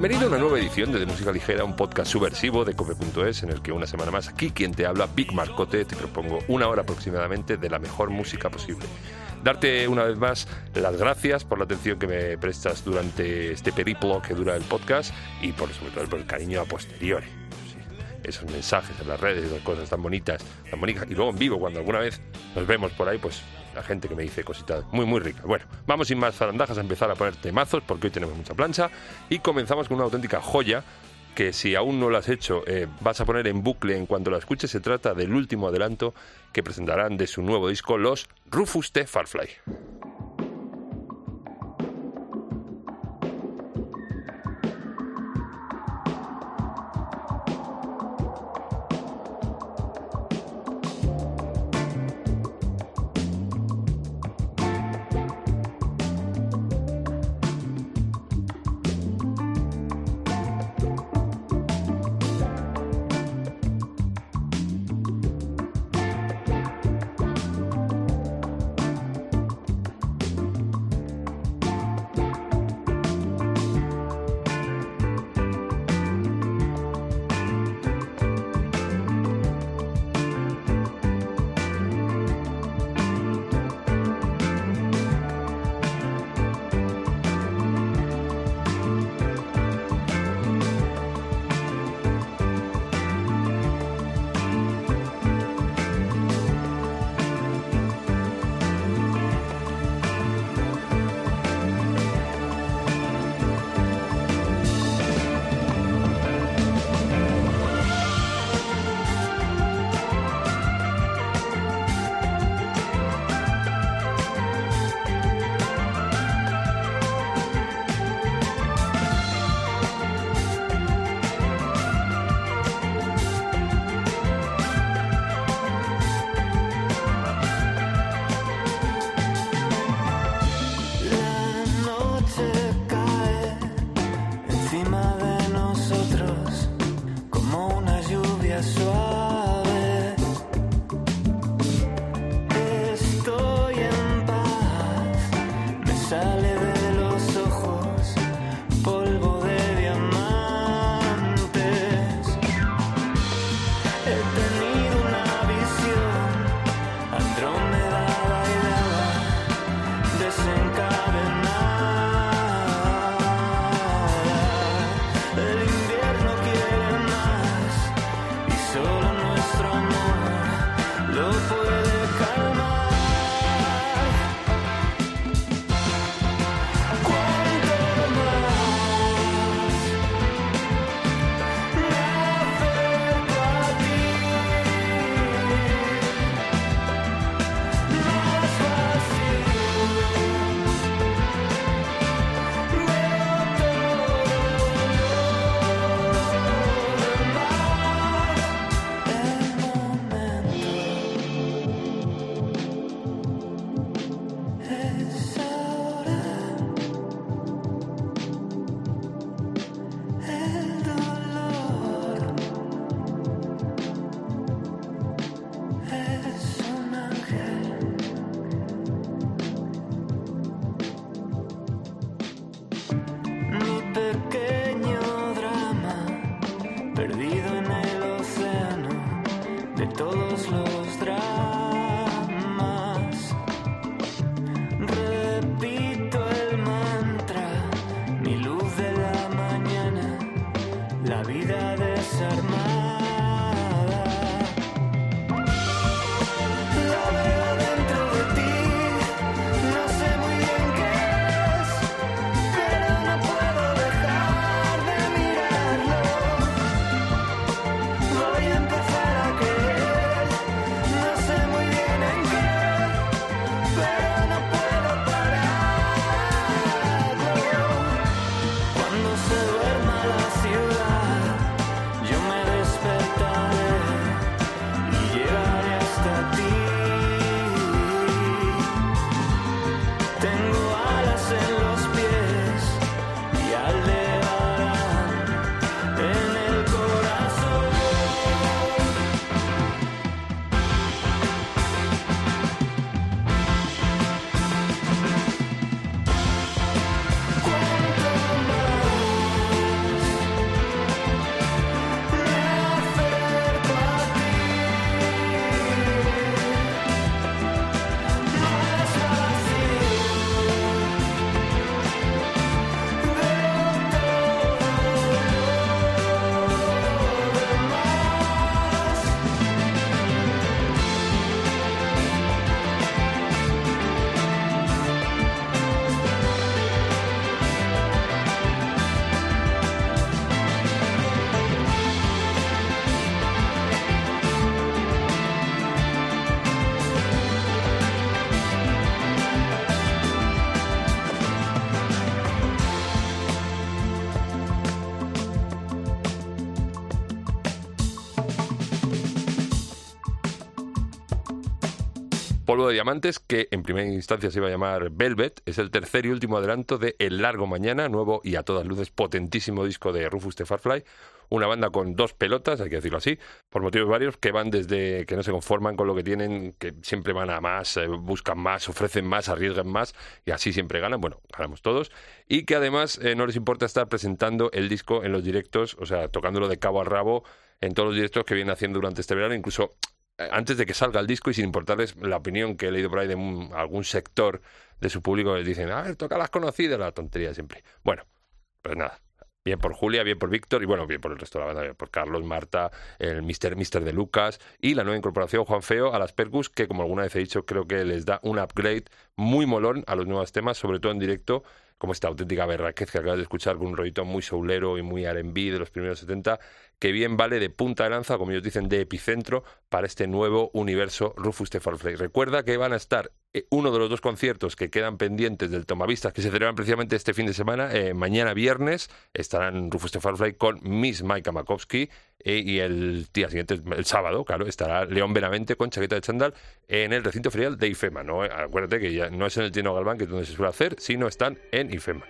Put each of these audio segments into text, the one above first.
Bienvenido a una nueva edición de, de Música Ligera, un podcast subversivo de cope.es en el que una semana más aquí quien te habla, Big Marcote, te propongo una hora aproximadamente de la mejor música posible. Darte una vez más las gracias por la atención que me prestas durante este periplo que dura el podcast y por sobre todo por el cariño a posteriori. Esos mensajes en las redes, esas cosas tan bonitas, tan bonitas. Y luego en vivo, cuando alguna vez nos vemos por ahí, pues la gente que me dice cositas muy, muy ricas. Bueno, vamos sin más zarandajas a empezar a poner temazos porque hoy tenemos mucha plancha y comenzamos con una auténtica joya que si aún no lo has hecho eh, vas a poner en bucle en cuanto la escuches. Se trata del último adelanto que presentarán de su nuevo disco los Rufus T. Farfly. Polvo de Diamantes, que en primera instancia se iba a llamar Velvet, es el tercer y último adelanto de El Largo Mañana, nuevo y a todas luces potentísimo disco de Rufus de Farfly, una banda con dos pelotas, hay que decirlo así, por motivos varios, que van desde que no se conforman con lo que tienen, que siempre van a más, eh, buscan más, ofrecen más, arriesgan más y así siempre ganan, bueno, ganamos todos, y que además eh, no les importa estar presentando el disco en los directos, o sea, tocándolo de cabo a rabo en todos los directos que vienen haciendo durante este verano, incluso antes de que salga el disco y sin importarles la opinión que he leído por ahí de algún sector de su público, les dicen, a ver, toca las conocidas, la tontería siempre. Bueno, pues nada, Bien por Julia, bien por Víctor y bueno, bien por el resto de la banda, bien por Carlos, Marta, el Mister, Mister de Lucas y la nueva incorporación Juan Feo a las Percus, que como alguna vez he dicho, creo que les da un upgrade muy molón a los nuevos temas, sobre todo en directo, como esta auténtica berraquez que acabas de escuchar con un rollito muy soulero y muy R&B de los primeros 70, que bien vale de punta de lanza, como ellos dicen, de epicentro para este nuevo universo Rufus Stefan Recuerda que van a estar eh, uno de los dos conciertos que quedan pendientes del Tomavistas, que se celebran precisamente este fin de semana, eh, mañana viernes, estarán Rufus Fly con Miss Maika Makowski eh, y el día siguiente, el sábado, claro, estará León Benavente con chaqueta de chandal en el recinto ferial de IFEMA. ¿no? Acuérdate que ya no es en el Tino Galván, que es donde se suele hacer, sino están en IFEMA.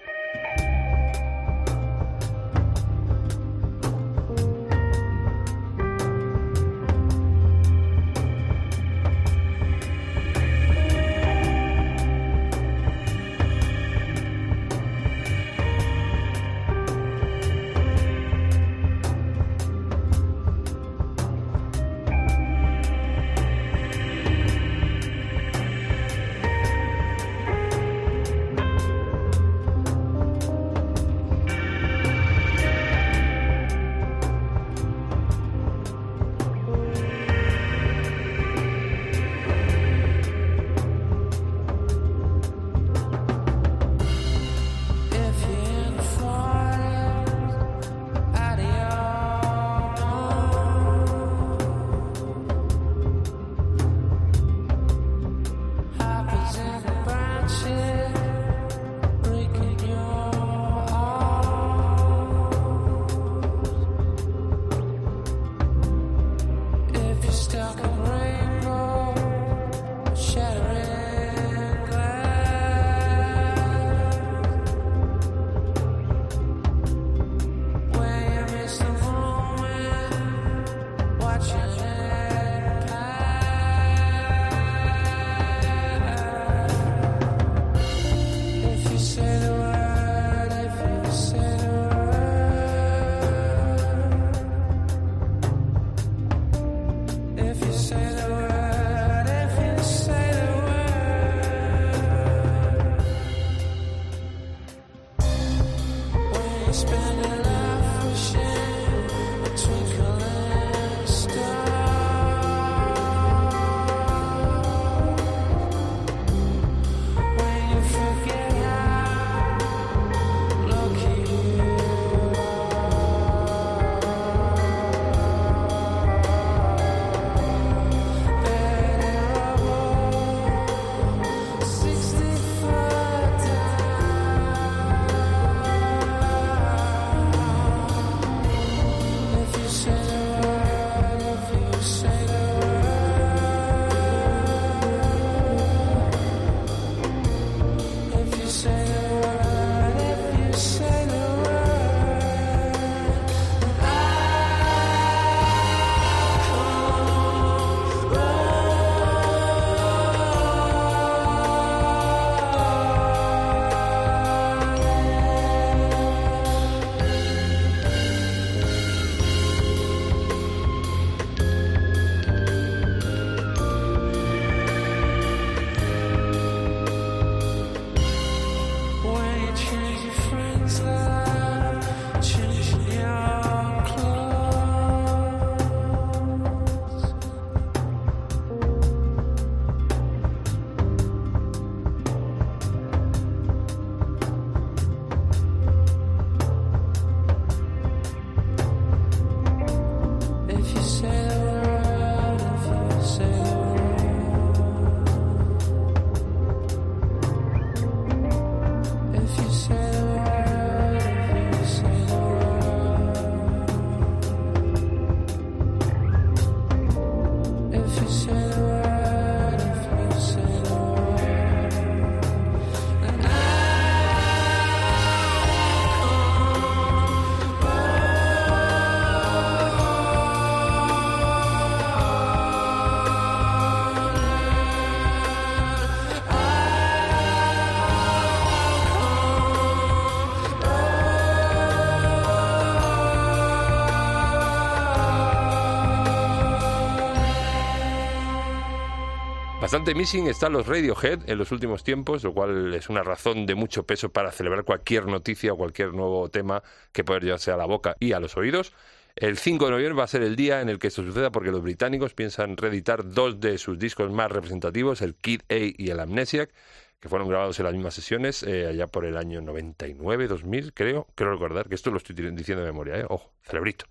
Bastante missing están los Radiohead en los últimos tiempos, lo cual es una razón de mucho peso para celebrar cualquier noticia o cualquier nuevo tema que pueda llevarse a la boca y a los oídos. El 5 de noviembre va a ser el día en el que esto suceda porque los británicos piensan reeditar dos de sus discos más representativos, el Kid A y el Amnesiac, que fueron grabados en las mismas sesiones eh, allá por el año 99, 2000, creo. Quiero recordar que esto lo estoy diciendo de memoria, ¿eh? Ojo, cerebrito.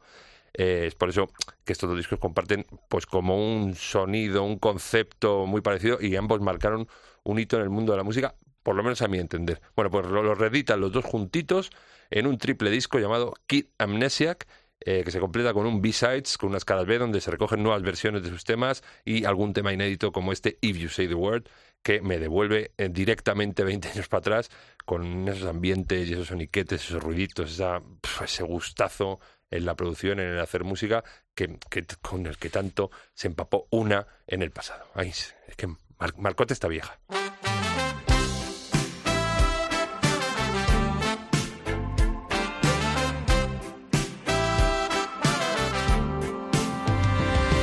Eh, es por eso que estos dos discos comparten pues como un sonido, un concepto muy parecido y ambos marcaron un hito en el mundo de la música, por lo menos a mi entender. Bueno, pues los reeditan los dos juntitos en un triple disco llamado Kid Amnesiac, eh, que se completa con un B-Sides, con unas caras B, donde se recogen nuevas versiones de sus temas y algún tema inédito como este If You Say the Word, que me devuelve eh, directamente 20 años para atrás con esos ambientes y esos soniquetes, esos ruiditos, esa, ese gustazo en la producción, en el hacer música, que, con el que tanto se empapó una en el pasado. Ay, es que Marcote está vieja.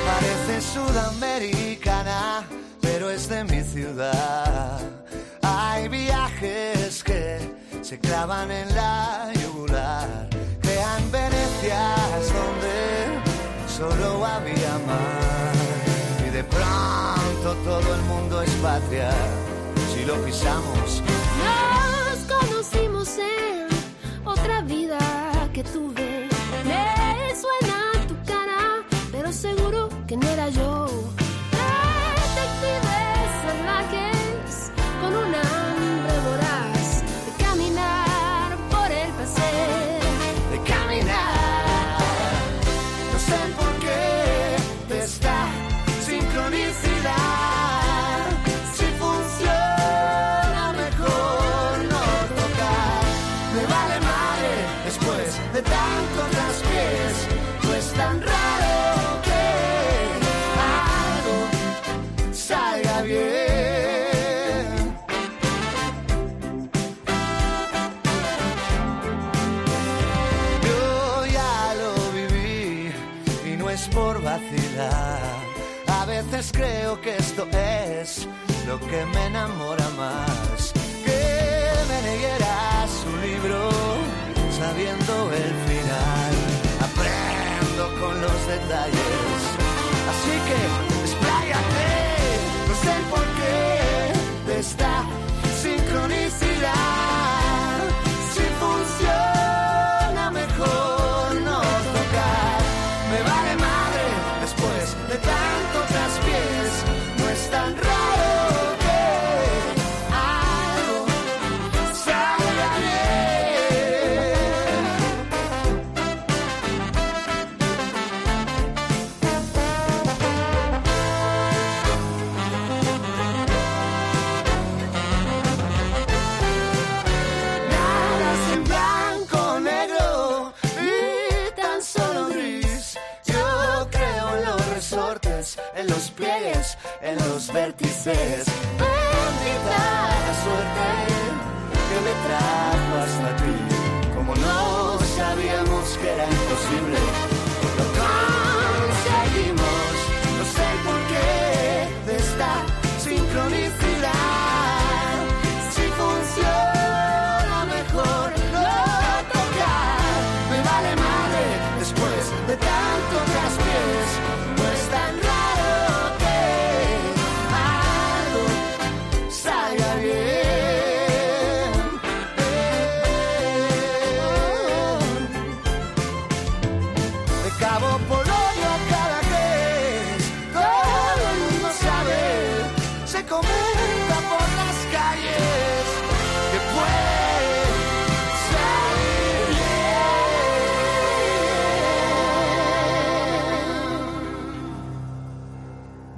Parece sudamericana, pero es de mi ciudad. Hay viajes que se clavan en la si lo pisamos. Nos conocimos en otra vida que tuve. Me suena tu cara, pero seguro que no era yo. Creo que esto es lo que me enamora más. Que me leyera su libro sabiendo el final. Aprendo con los detalles. Así que expláyate, vértices. Bendita la suerte que me trajo hasta ti. Como no sabíamos que era imposible, lo conseguimos. No sé por qué de esta sincronicidad.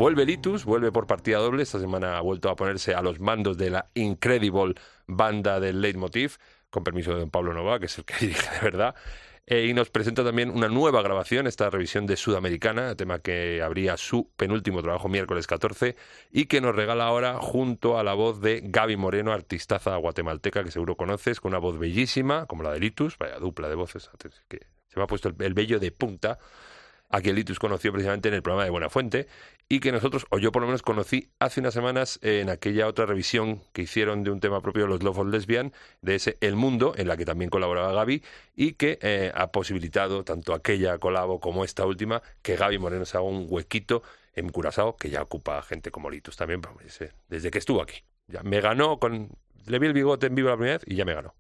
Vuelve Litus, vuelve por partida doble. Esta semana ha vuelto a ponerse a los mandos de la Incredible banda del Leitmotiv, con permiso de don Pablo Nova, que es el que dirige de verdad. Eh, y nos presenta también una nueva grabación, esta revisión de Sudamericana, tema que abría su penúltimo trabajo miércoles 14 y que nos regala ahora junto a la voz de Gaby Moreno, artistaza guatemalteca que seguro conoces, con una voz bellísima, como la de Litus, vaya dupla de voces, que se me ha puesto el, el vello de punta a quien Litus conoció precisamente en el programa de Buena Fuente y que nosotros, o yo por lo menos conocí hace unas semanas en aquella otra revisión que hicieron de un tema propio de los Love of Lesbian, de ese El Mundo, en la que también colaboraba Gaby, y que eh, ha posibilitado tanto aquella colabo como esta última, que Gaby Moreno se haga un huequito en Curazao, que ya ocupa gente como Litus también, pues, eh, desde que estuvo aquí. Ya me ganó con... Le vi el bigote en vivo la primera vez y ya me ganó.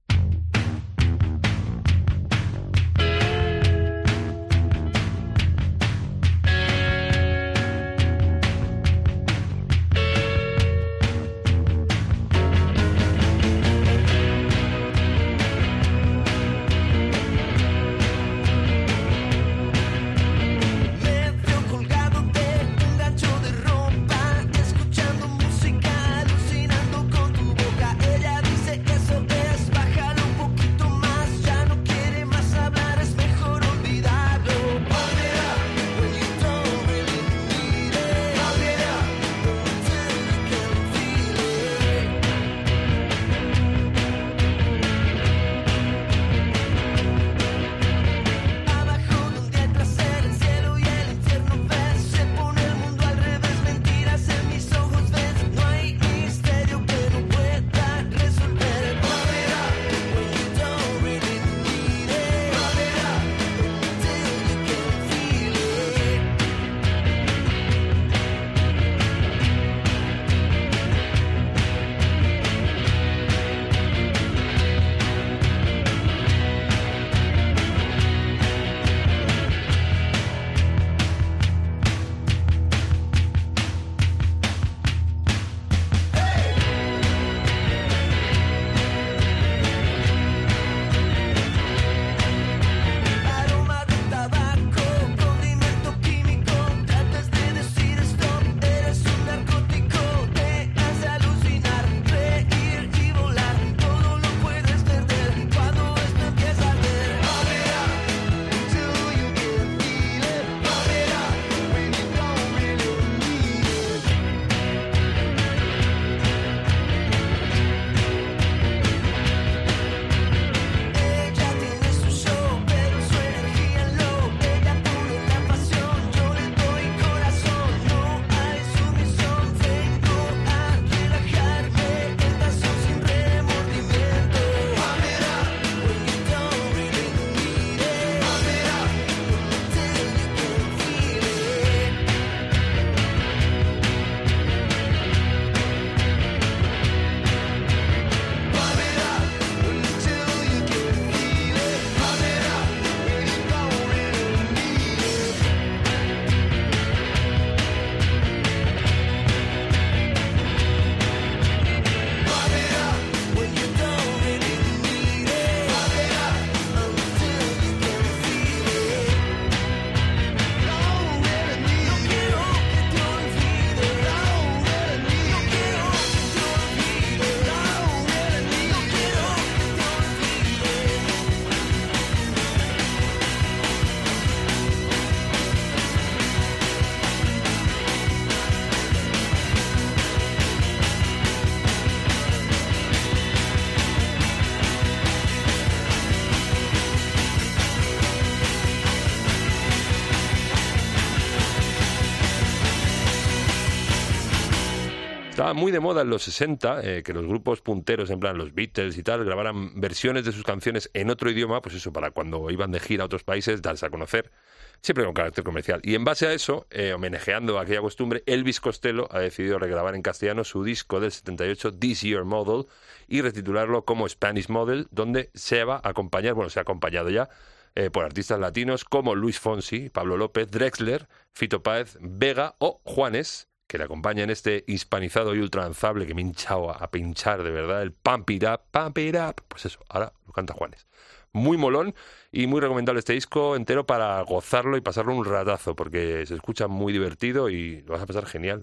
Muy de moda en los 60 eh, que los grupos punteros, en plan los Beatles y tal, grabaran versiones de sus canciones en otro idioma, pues eso, para cuando iban de gira a otros países, darse a conocer, siempre con carácter comercial. Y en base a eso, eh, homenajeando aquella costumbre, Elvis Costello ha decidido regrabar en castellano su disco del 78, This Year Model, y retitularlo como Spanish Model, donde se va a acompañar, bueno, se ha acompañado ya, eh, por artistas latinos como Luis Fonsi, Pablo López, Drexler, Fito Páez, Vega o Juanes, que le acompaña en este hispanizado y ultranzable que me he hinchado a, pinchar de verdad, el Pump It Up, Pump It. Pues eso, ahora lo canta Juanes. Muy molón y muy recomendable este disco entero para gozarlo y pasarlo un ratazo, porque se escucha muy divertido y lo vas a pasar genial.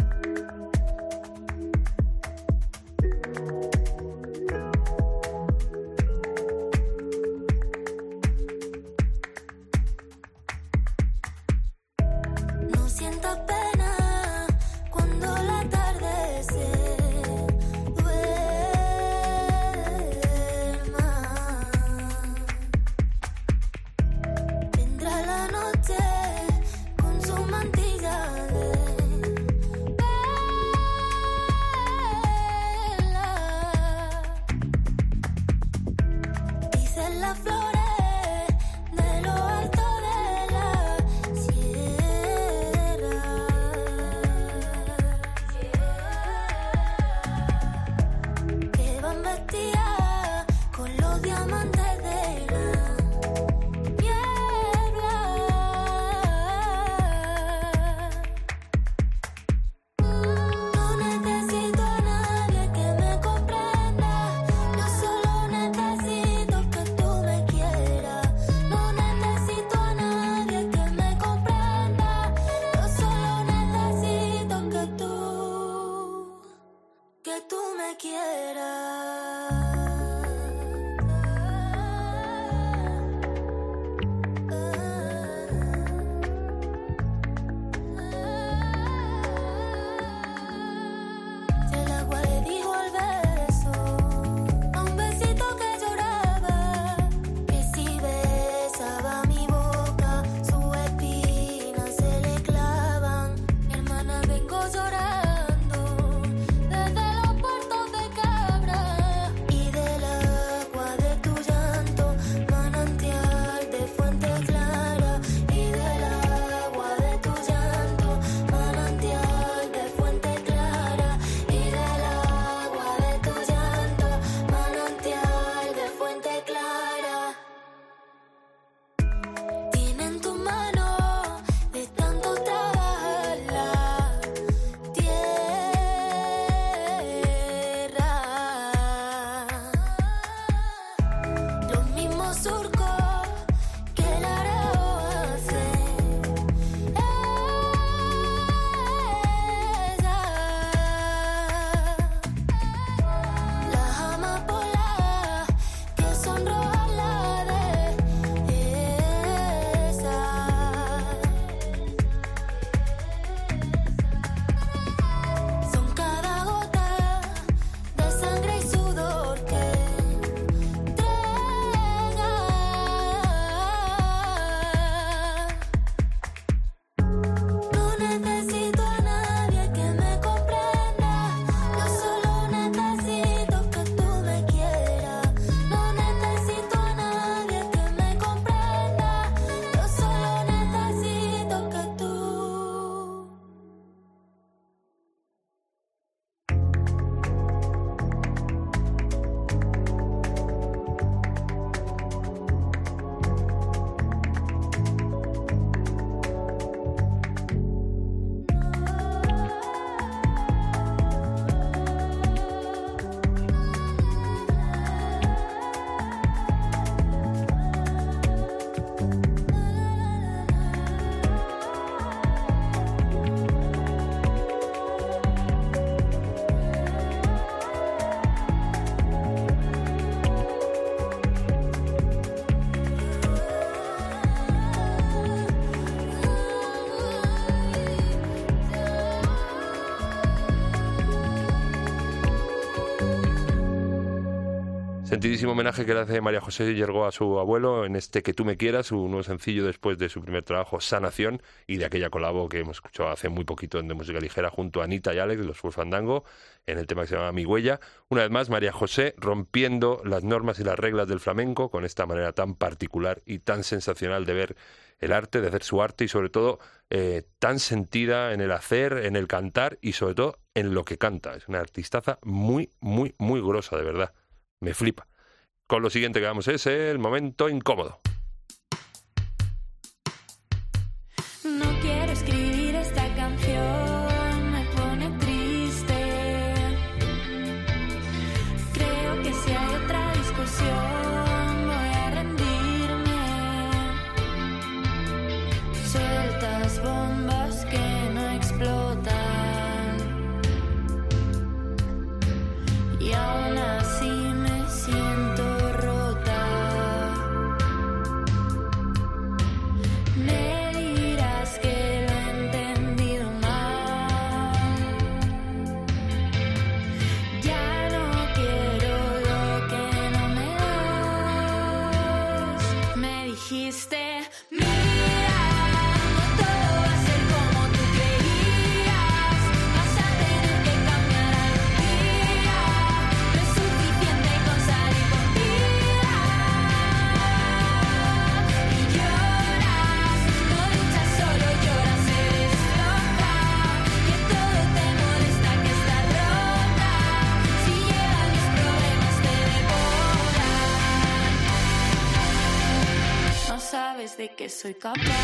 Sentidísimo homenaje que le hace María José Yergo a su abuelo en este Que tú me quieras, su nuevo sencillo después de su primer trabajo, Sanación, y de aquella colabo que hemos escuchado hace muy poquito en De Música Ligera junto a Anita y Alex, los Full Fandango, en el tema que se llama Mi Huella. Una vez más, María José rompiendo las normas y las reglas del flamenco con esta manera tan particular y tan sensacional de ver el arte, de hacer su arte y sobre todo eh, tan sentida en el hacer, en el cantar y sobre todo en lo que canta. Es una artistaza muy, muy, muy grosa, de verdad. Me flipa. Con lo siguiente que vamos es el momento incómodo. Qué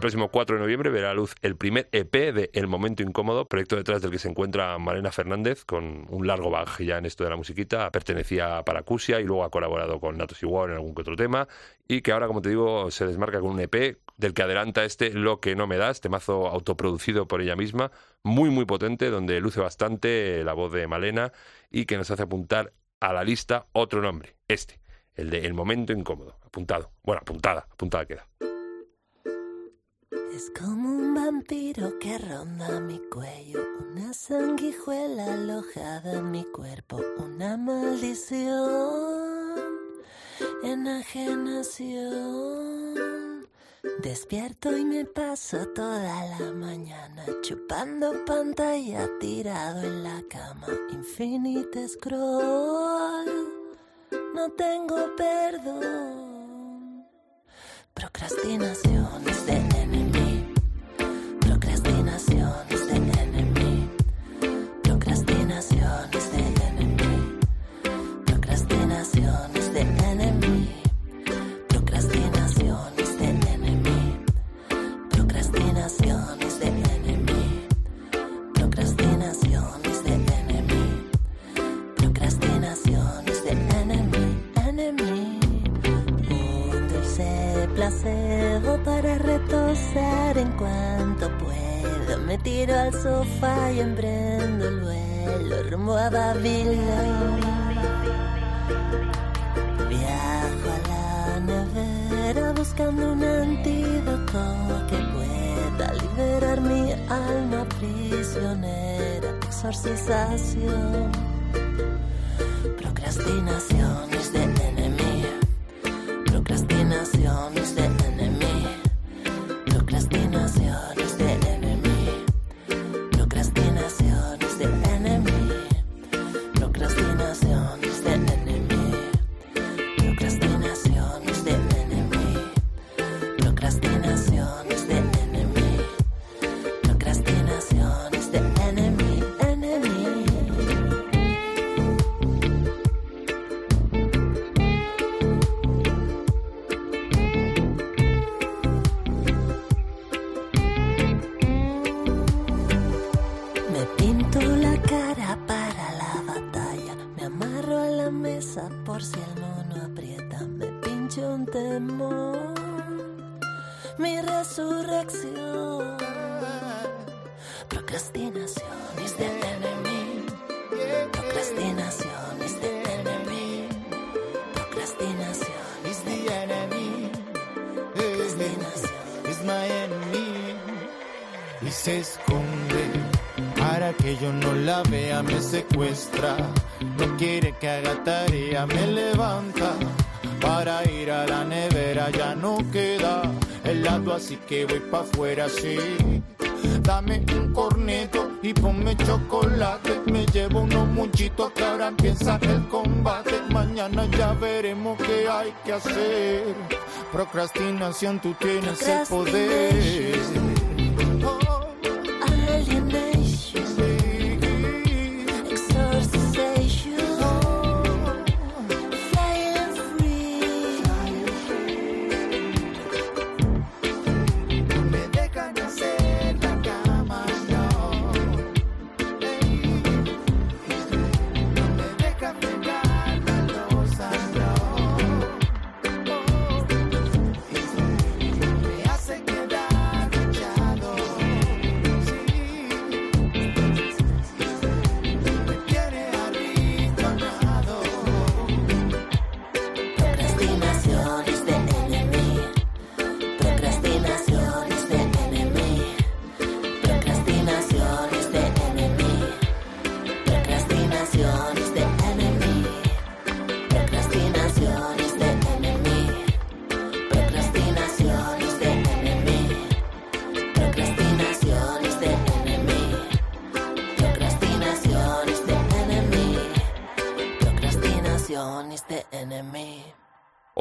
El próximo 4 de noviembre verá a luz el primer EP de El Momento Incómodo, proyecto detrás del que se encuentra Malena Fernández, con un largo bagaje ya en esto de la musiquita. Pertenecía a Paracusia y luego ha colaborado con Natos Igual en algún que otro tema. Y que ahora, como te digo, se desmarca con un EP del que adelanta este Lo que no me das, temazo autoproducido por ella misma, muy, muy potente, donde luce bastante la voz de Malena y que nos hace apuntar a la lista otro nombre, este, el de El Momento Incómodo. Apuntado. Bueno, apuntada, apuntada queda. Es como un vampiro que ronda mi cuello, una sanguijuela alojada en mi cuerpo, una maldición, enajenación. Despierto y me paso toda la mañana chupando pantalla tirado en la cama, infinite scroll. No tengo perdón. Procrastinaciones para retosar en cuanto puedo. Me tiro al sofá y emprendo el vuelo rumbo a Babilonia. Viajo a la nevera buscando un antídoto que pueda liberar mi alma prisionera. Exorcización. Procrastinaciones de enemy. Procrastinaciones que voy pa' afuera, sí. Dame un corneto y ponme chocolate. Me llevo unos muchitos que ahora empieza el combate. Mañana ya veremos qué hay que hacer. Procrastinación, tú tienes el poder.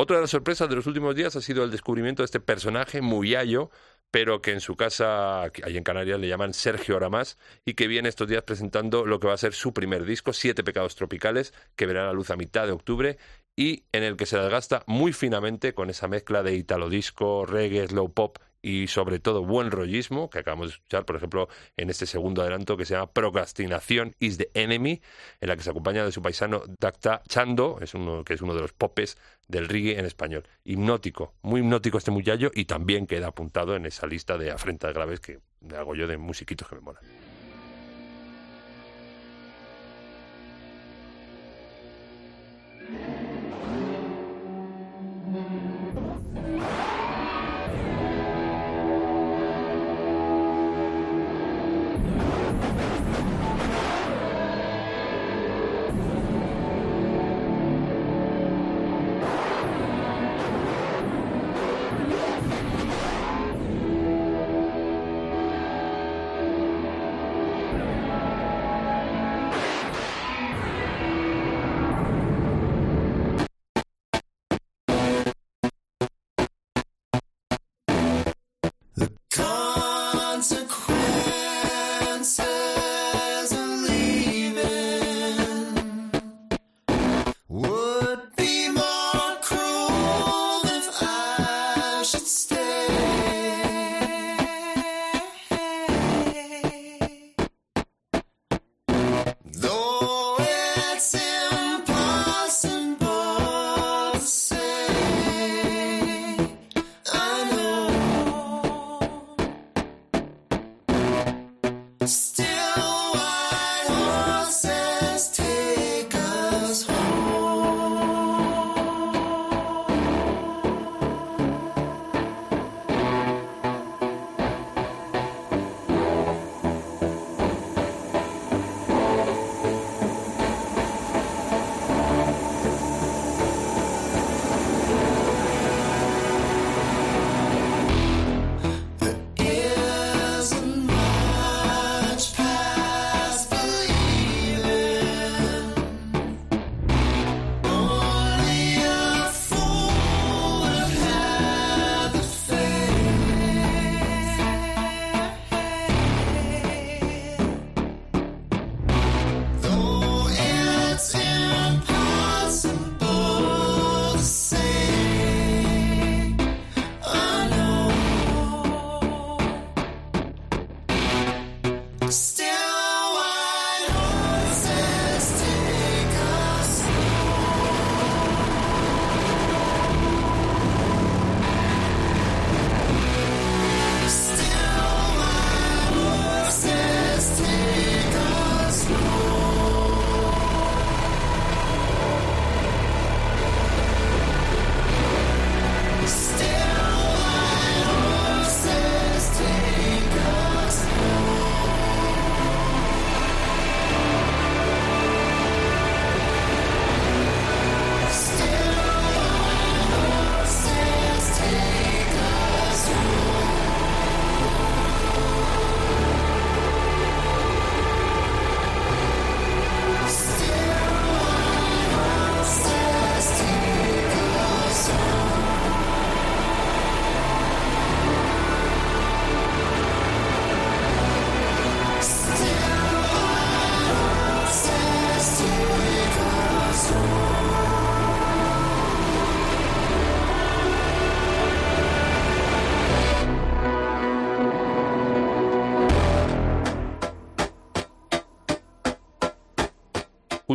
Otra de las sorpresas de los últimos días ha sido el descubrimiento de este personaje, Muyayo, pero que en su casa, ahí en Canarias, le llaman Sergio Aramas, y que viene estos días presentando lo que va a ser su primer disco, Siete Pecados Tropicales, que verá la luz a mitad de octubre, y en el que se desgasta muy finamente con esa mezcla de italo disco, reggae, slow pop y sobre todo buen rollismo, que acabamos de escuchar, por ejemplo, en este segundo adelanto que se llama Procrastinación is the Enemy, en la que se acompaña de su paisano Dacta Chando, es uno, que es uno de los popes del reggae en español. Hipnótico, muy hipnótico este muchacho y también queda apuntado en esa lista de afrentas graves que hago yo de musiquitos que me molan.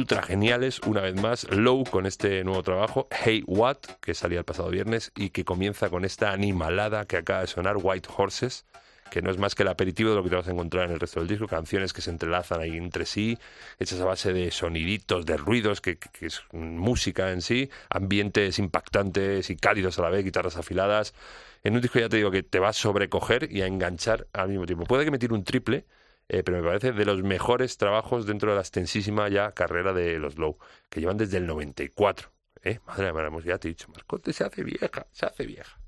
Ultra geniales, una vez más, Low con este nuevo trabajo, Hey What, que salía el pasado viernes y que comienza con esta animalada que acaba de sonar, White Horses, que no es más que el aperitivo de lo que te vas a encontrar en el resto del disco, canciones que se entrelazan ahí entre sí, hechas a base de soniditos, de ruidos, que, es música en sí, ambientes impactantes y cálidos a la vez, guitarras afiladas. En un disco ya te digo que te va a sobrecoger y a enganchar al mismo tiempo. Puede que me un triple, eh, pero me parece de los mejores trabajos dentro de la extensísima ya carrera de los Low, que llevan desde el 94. ¿eh? Madre mía, ya te he dicho, Mascote se hace vieja, se hace vieja.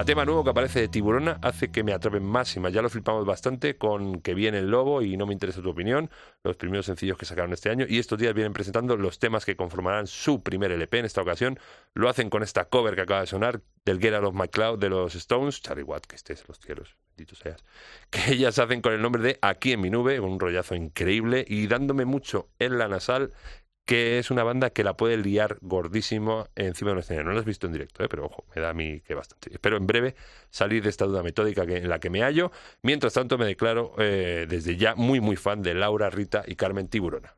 Cada tema nuevo que aparece de Tiburona hace que me atrapen más y más. Ya lo flipamos bastante con que viene el lobo y no me interesa tu opinión, los primeros sencillos que sacaron este año. Y estos días vienen presentando los temas que conformarán su primer LP. En esta ocasión lo hacen con esta cover que acaba de sonar del Get Out of My Cloud de los Stones, Charlie Watt, que estés en los cielos, bendito seas. Que ellas hacen con el nombre de Aquí en mi nube, un rollazo increíble y dándome mucho en la nasal que es una banda que la puede liar gordísimo encima de un escenario. No lo has visto en directo, ¿eh? pero ojo, me da a mí que bastante. Espero en breve salir de esta duda metódica que, en la que me hallo. Mientras tanto, me declaro eh, desde ya muy, muy fan de Laura, Rita y Carmen Tiburona.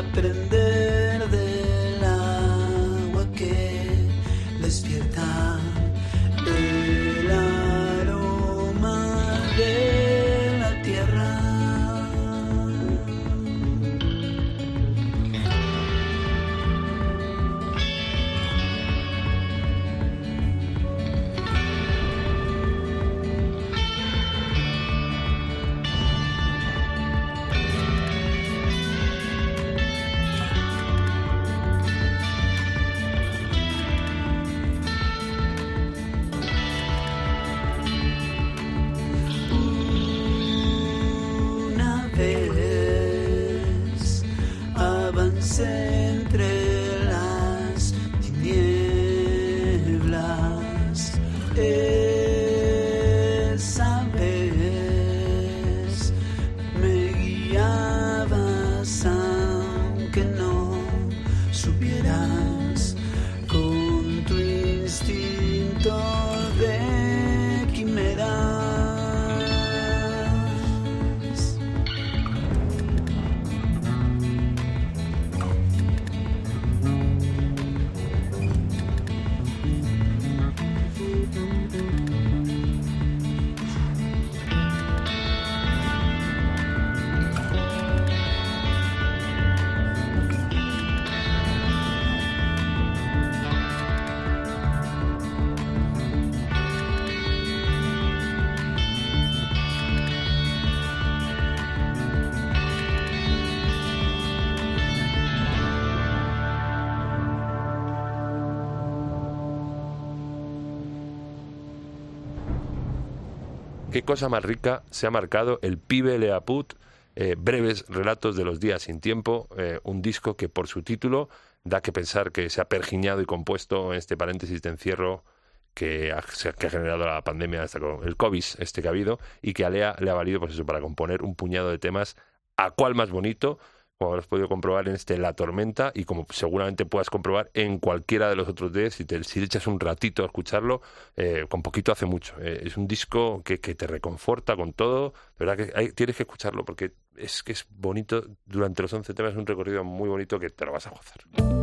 Aprender Cosa más rica se ha marcado el pibe Leaput, eh, breves relatos de los días sin tiempo, eh, un disco que por su título da que pensar que se ha pergiñado y compuesto en este paréntesis de encierro que ha, generado la pandemia, esta co- el COVID este que ha habido, y que a Lea le ha valido pues eso, para componer un puñado de temas, a cuál más bonito, como habrás podido comprobar en este La Tormenta, y como seguramente puedas comprobar en cualquiera de los otros días, si te, si echas un ratito a escucharlo, eh, con poquito hace mucho. Eh, es un disco que, que te reconforta con todo, de verdad que hay- tienes que escucharlo, porque es que es bonito, durante los 11 temas es un recorrido muy bonito que te lo vas a gozar.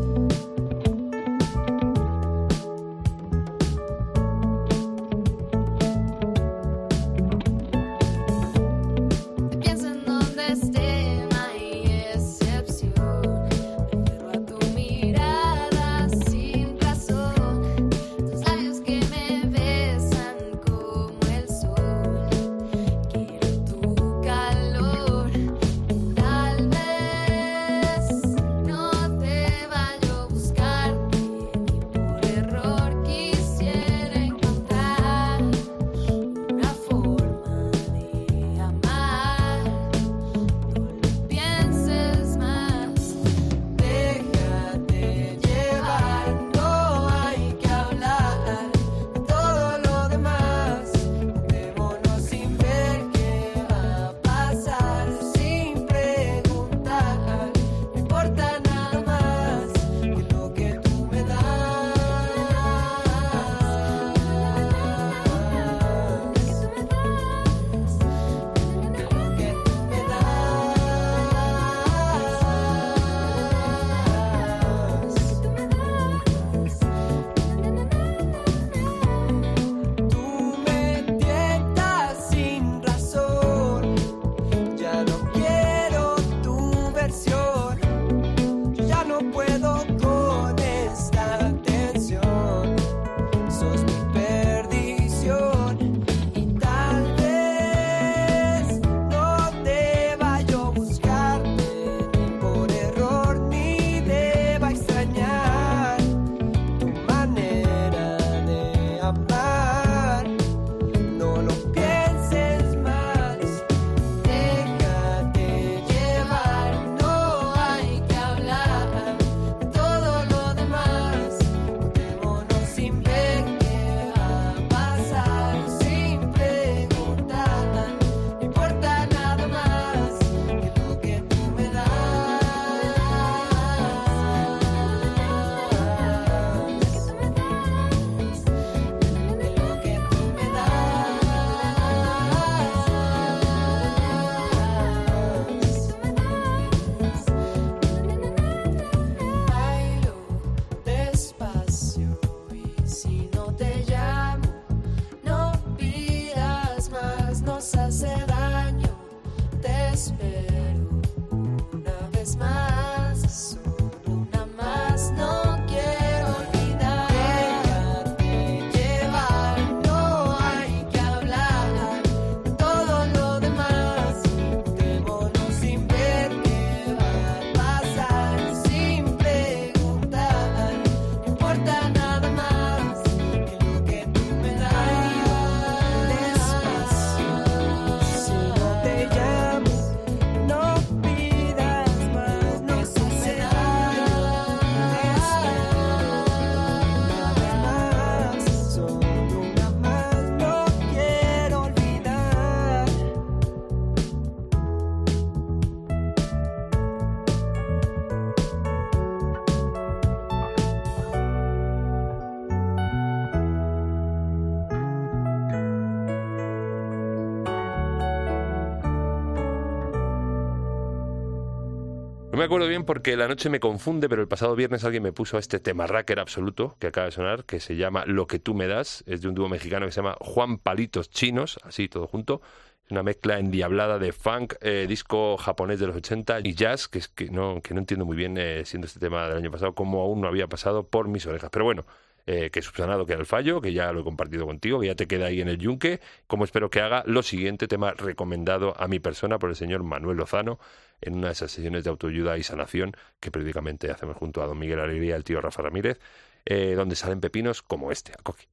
No me acuerdo bien porque la noche me confunde, pero el pasado viernes alguien me puso este tema racker absoluto que acaba de sonar, que se llama Lo que tú me das. Es de un dúo mexicano que se llama Juan Palitos Chinos, así todo junto. Es una mezcla endiablada de funk, eh, disco japonés de los 80 y jazz, que, es que, no, que no entiendo muy bien, eh, siendo este tema del año pasado, cómo aún no había pasado por mis orejas. Pero bueno, eh, que subsanado queda el fallo, que ya lo he compartido contigo, que ya te queda ahí en el yunque, como espero que haga lo siguiente tema recomendado a mi persona por el señor Manuel Lozano en una de esas sesiones de autoayuda y sanación que periódicamente hacemos junto a don Miguel Alegría y el tío Rafa Ramírez, eh, donde salen pepinos como este. Acoge.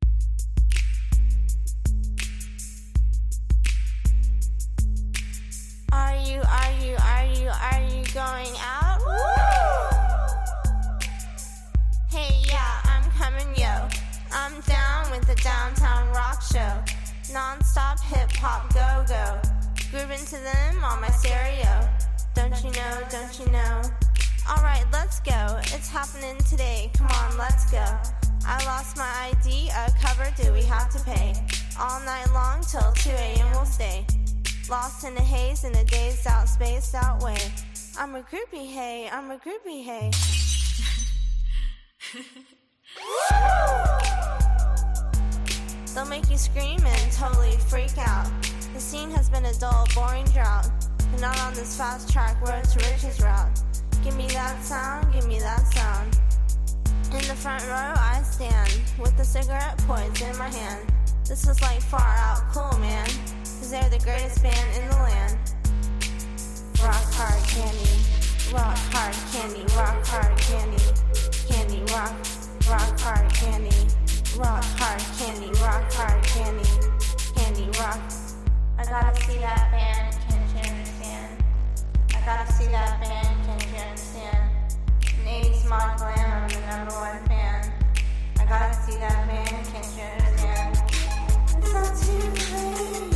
Are you, are you, are you, are you going out? Hey, yeah, I'm coming, yo. I'm down with the downtown rock show. Non-stop hip hop go go. Grooving to them on my stereo. Don't you know, don't you know? Alright, let's go. It's happening today. Come on, let's go. I lost my ID, a cover, do we have to pay? All night long till 2 a.m. we'll stay. Lost in the haze in a dazed out, spaced out way. I'm a groupie, hey, I'm a groupie, hey. They'll make you scream and totally freak out. The scene has been a dull, boring drought. And not on this fast track road to riches route. Give me that sound, give me that sound. In the front row I stand with the cigarette poised in my hand. This is like far out cool, man. Cause they're the greatest band in the land. Rock hard candy, rock hard candy, rock hard candy, candy rock, rock hard candy, rock hard candy, rock hard candy, candy rock. I gotta see that band? I gotta see that band, can't you understand? An 80s mod glam, I'm the number one fan. I gotta see that band, can't you understand? It's not too late.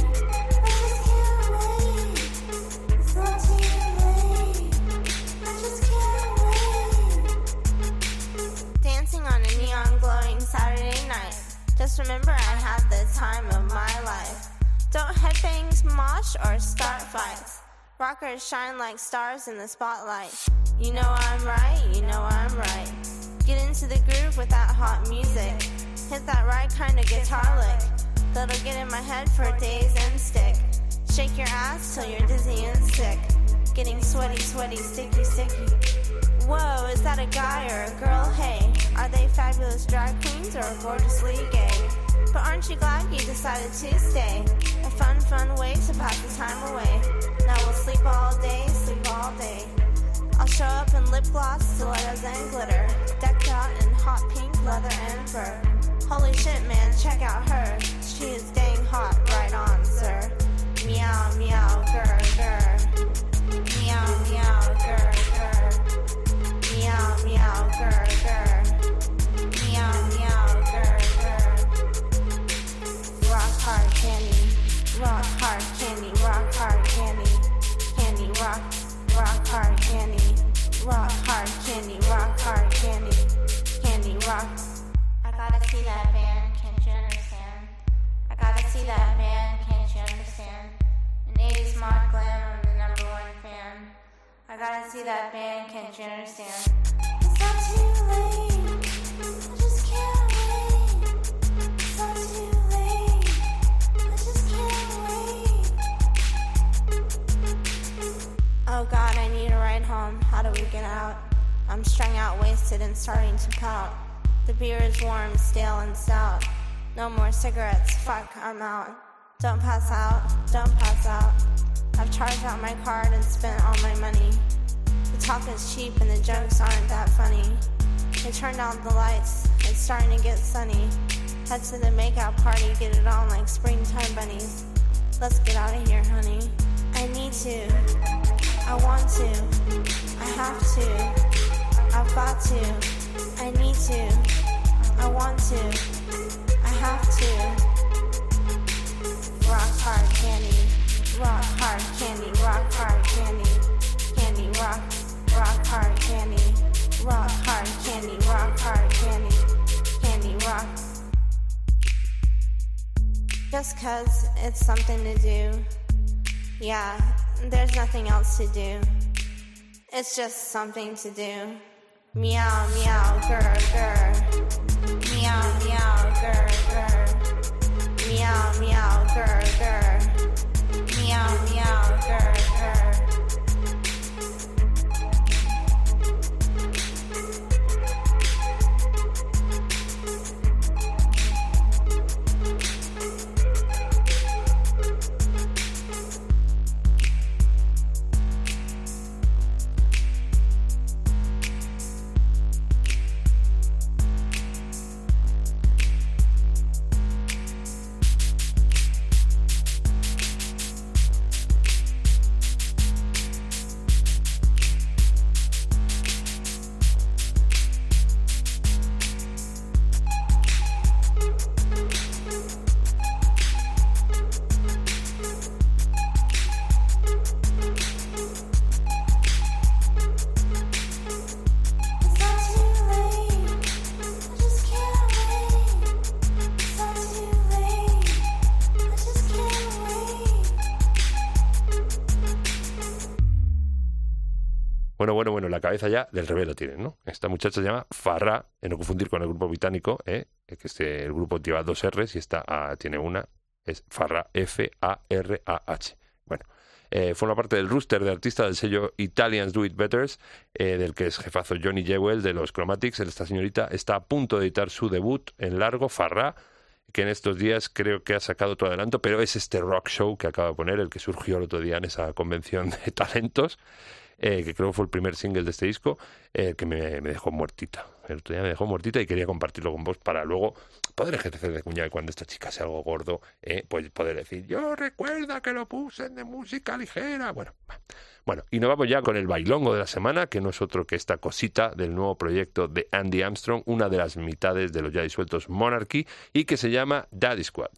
Saturday night. Just remember I had the time of my life. Don't headbangs mosh or start fights. Rockers shine like stars in the spotlight. You know I'm right, you know I'm right. Get into the groove with that hot music. Hit that right kind of guitar lick. That'll get in my head for days and stick. Shake your ass till you're dizzy and sick. Getting sweaty, sweaty, sticky, sticky. Whoa, is that a guy or a girl? Hey, are they fabulous drag queens or gorgeously gay? But aren't you glad you decided to stay? A fun, fun way to pass the time away. Now we'll sleep all day, sleep all day. I'll show up in lip gloss, stilettos, and glitter. Decked out in hot pink leather and fur. Holy shit, man, check out her. She is dang hot, right on, sir. Meow, meow, grr, grr. Meow, meow, grr, grr. Meow, meow, grr, grr. Rock hard candy, rock hard candy, candy rock. I gotta see that band, can't you understand? I gotta see that band, can't you understand? An 80s mod glam, I'm the number one fan. I gotta see that band, can't you understand? It's not too late, I just can't wait. It's not too late, I just can't wait. Oh god, I need home. How do we get out? I'm strung out, wasted, and starting to pout. The beer is warm, stale, and stout. No more cigarettes, fuck, I'm out. Don't pass out, don't pass out. I've charged out my card and spent all my money. The talk is cheap and the jokes aren't that funny. They turned out the lights, it's starting to get sunny. Head to the makeout party, get it on like springtime bunnies. Let's get out of here, honey. I need to. I want to. I have to. I've got to. I need to. I want to. I have to. Rock hard candy. Rock hard candy. Rock hard candy. Candy rock. Rock hard candy. Rock hard candy. Rock hard candy. Candy rock. Just cause it's something to do. Yeah, there's nothing else to do. It's just something to do. Meow, meow, grr, grr. Meow, meow, grr, grr. Meow, meow, grr, grr. Meow, meow, grr. Cabeza del revés tienen, ¿no? Esta muchacha se llama Farrah, en no confundir con el grupo británico, ¿eh? que este, el grupo lleva dos R's y esta tiene una, es Farrah, F-A-R-A-H. Bueno, eh, forma parte del rooster de artistas del sello Italians Do It Betters, eh, del que es jefazo Johnny Jewell de los Chromatics. Esta señorita está a punto de editar su debut en largo, Farrah, que en estos días creo que ha sacado todo adelanto, pero es este rock show que acaba de poner, el que surgió el otro día en esa convención de talentos, eh, que creo que fue el primer single de este disco, eh, que me, dejó muertita. El otro día me dejó muertita y quería compartirlo con vos para luego poder ejercer de cuñado y cuando esta chica sea algo gordo, eh, pues poder decir, yo recuerda que lo puse de música ligera. Bueno, bueno, y nos vamos ya con el bailongo de la semana, que no es otro que esta cosita del nuevo proyecto de Andy Armstrong, una de las mitades de los ya disueltos Monarchy, y que se llama Daddy Squad.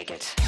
Shake it.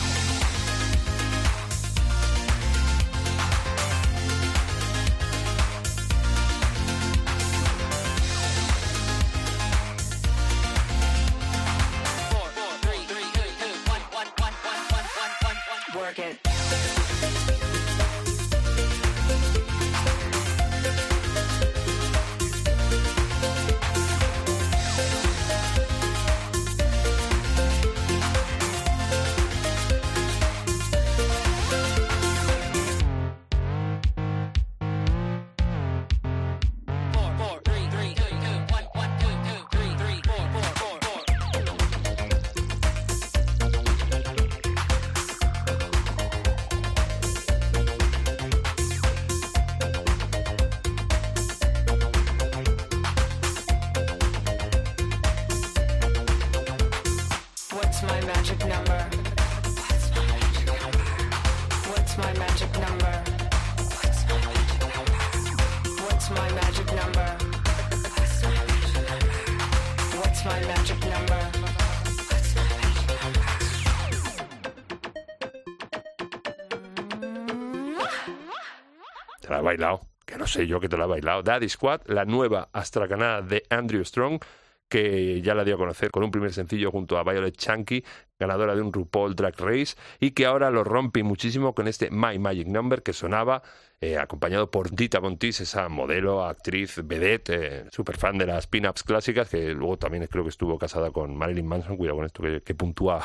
Bailado. Que no sé yo que te la he bailado. Daddy Squad, la nueva astracanada de Andrew Strong, que ya la dio a conocer con un primer sencillo junto a Violet Chunky, ganadora de un RuPaul Drag Race, y que ahora lo rompe muchísimo con este My Magic Number que sonaba eh, acompañado por Dita Montis, esa modelo, actriz, vedette, eh, super fan de las pin-ups clásicas, que luego también creo que estuvo casada con Marilyn Manson, cuidado con esto que, puntúa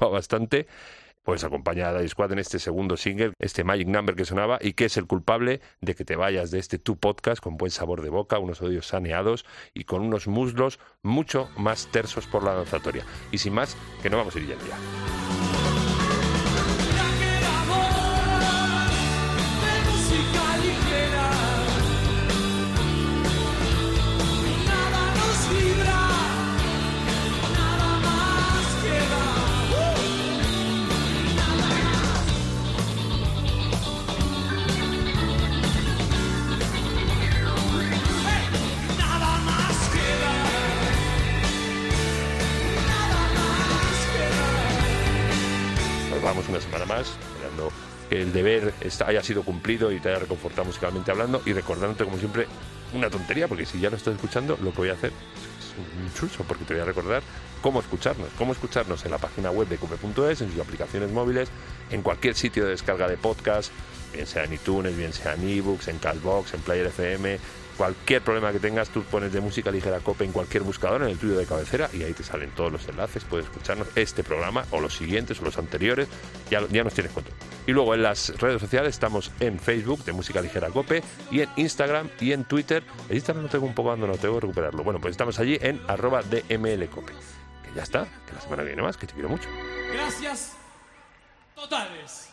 bastante pues acompaña a Daddy Squad en este segundo single, este Magic Number que sonaba y que es el culpable de que te vayas de este tu podcast con buen sabor de boca, unos oídos saneados y con unos muslos mucho más tersos por la danzatoria. Y sin más, que no vamos a ir ya ya. música el deber está- haya sido cumplido y te haya reconfortado musicalmente hablando. Y recordándote como siempre una tontería, porque si ya lo estás escuchando, lo que voy a hacer es un chuso, porque te voy a recordar cómo escucharnos, cómo escucharnos en la página web de cupe.es, en sus aplicaciones móviles, en cualquier sitio de descarga de podcast, bien sea en iTunes, bien sea en ebooks, en Cashbox, en Player FM, cualquier problema que tengas, tú pones de música ligera cope en cualquier buscador, en el tuyo de cabecera, y ahí te salen todos los enlaces, puedes escucharnos este programa o los siguientes o los anteriores, ya, ya nos tienes control. Y luego en las redes sociales estamos en Facebook de Música Ligera Cope y en Instagram y en Twitter. El Instagram lo tengo un poco abandonado, tengo que recuperarlo. Bueno, pues estamos allí en arroba DMLCope. Que ya está, que la semana viene más, que te quiero mucho. Gracias totales.